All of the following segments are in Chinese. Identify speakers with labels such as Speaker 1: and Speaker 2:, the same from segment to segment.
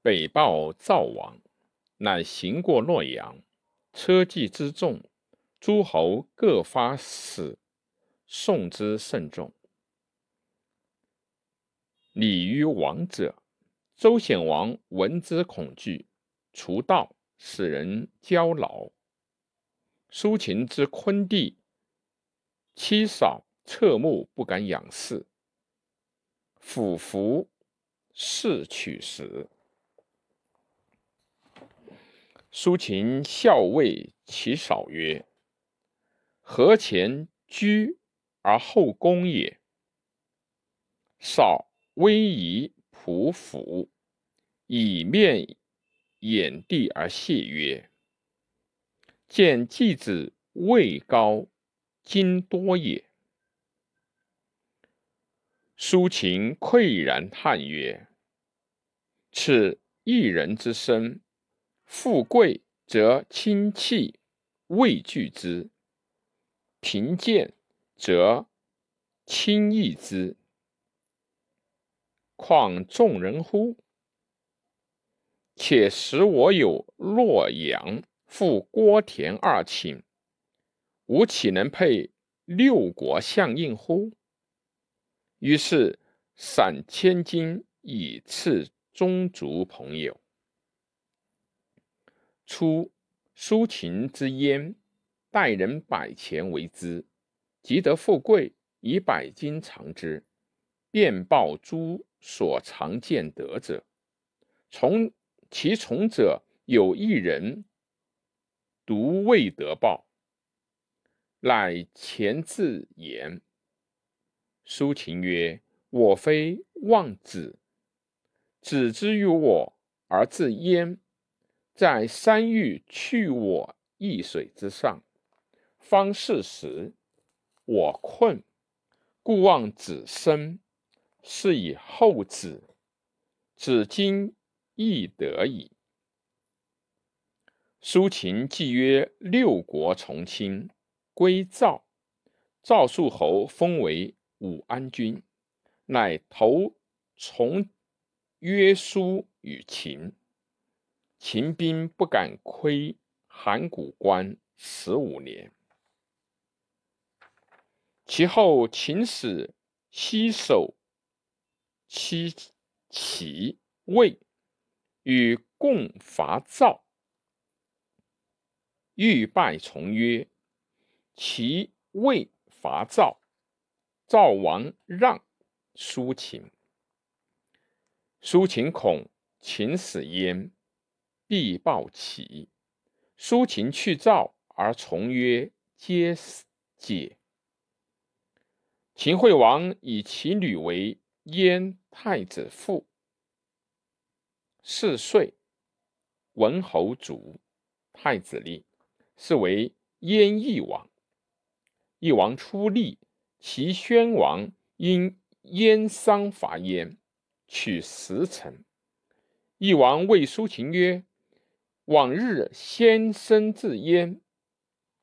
Speaker 1: 北报赵王，乃行过洛阳，车骑之众，诸侯各发使送之甚重。礼于王者，周显王闻之恐惧，除道，使人交劳。苏秦之昆弟，妻少侧目，不敢仰视。俯伏视取食。苏秦笑谓其少曰：“何前居而后攻也？”少威仪匍匐，以面掩地而谢曰：“见季子位高，今多也。”苏秦喟然叹曰：“此一人之身。”富贵则亲戚畏惧之，贫贱则轻易之，况众人乎？且使我有洛阳、复郭田二顷，吾岂能配六国相印乎？于是散千金以赐宗族朋友。出，苏秦之焉，待人百钱为之，即得富贵，以百金偿之，便报诸所常见得者。从其从者有一人，独未得报，乃前自言。苏秦曰：“我非望子，子之于我而自焉。”在山欲去我易水之上，方是时，我困，故望子生，是以后子。子今亦得矣。苏秦既曰六国从亲，归赵，赵肃侯封为武安君，乃投从约书与秦。秦兵不敢窥函谷关十五年。其后，秦使西守七齐魏，与共伐赵，欲败从约。齐魏伐赵，赵王让苏秦。苏秦恐秦始焉。必报起，苏秦去赵，而从曰皆解。秦惠王以其女为燕太子妇，四岁，文侯卒，太子立，是为燕翼王。翼王出立，齐宣王因燕商伐燕，取十城。翼王谓苏秦曰。往日先生自燕，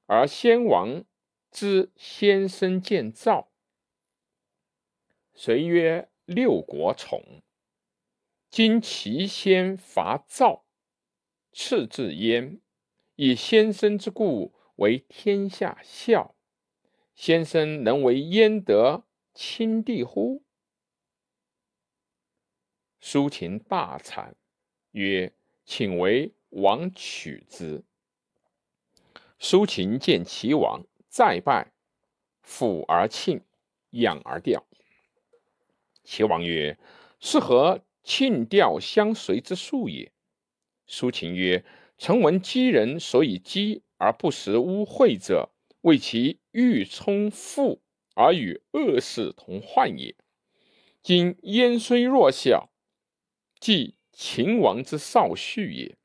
Speaker 1: 而先王之先生见赵。遂曰：“六国宠。今齐先伐赵，次至燕，以先生之故为天下笑。先生能为燕得亲弟乎？”苏秦大惨，曰：“请为。”王取之。苏秦见齐王，再拜，抚而庆，仰而吊。齐王曰：“是何庆吊相随之术也？”苏秦曰：“臣闻积人所以积而不食污秽者，为其欲充富而与恶事同患也。今燕虽弱小，即秦王之少婿也。”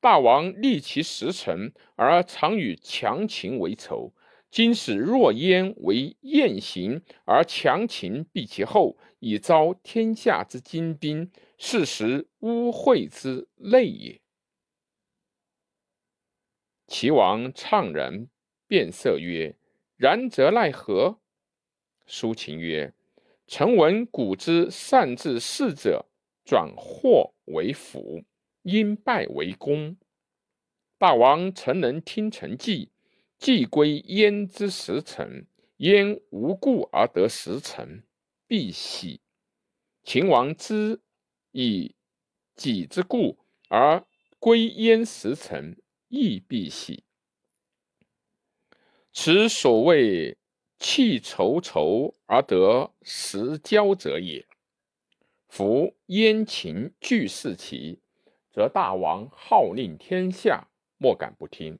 Speaker 1: 大王立其实臣，而常与强秦为仇。今使弱燕为燕行，而强秦避其后，以招天下之精兵，是时污秽之类也。齐王怅然，变色曰：“然则奈何？”苏秦曰：“臣闻古之善治事者，转祸为福，因败为功。大王曾能听臣计，计归燕之时臣，燕无故而得时臣，必喜。秦王之以己之故而归燕时臣，亦必喜。此所谓弃仇仇而得时交者也。夫燕秦俱是齐，则大王号令天下。莫敢不听。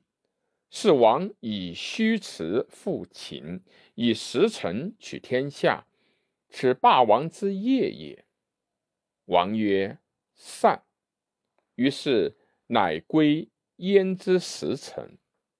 Speaker 1: 是王以虚辞复秦，以实臣取天下，此霸王之业也。王曰：“善。”于是乃归焉之实臣。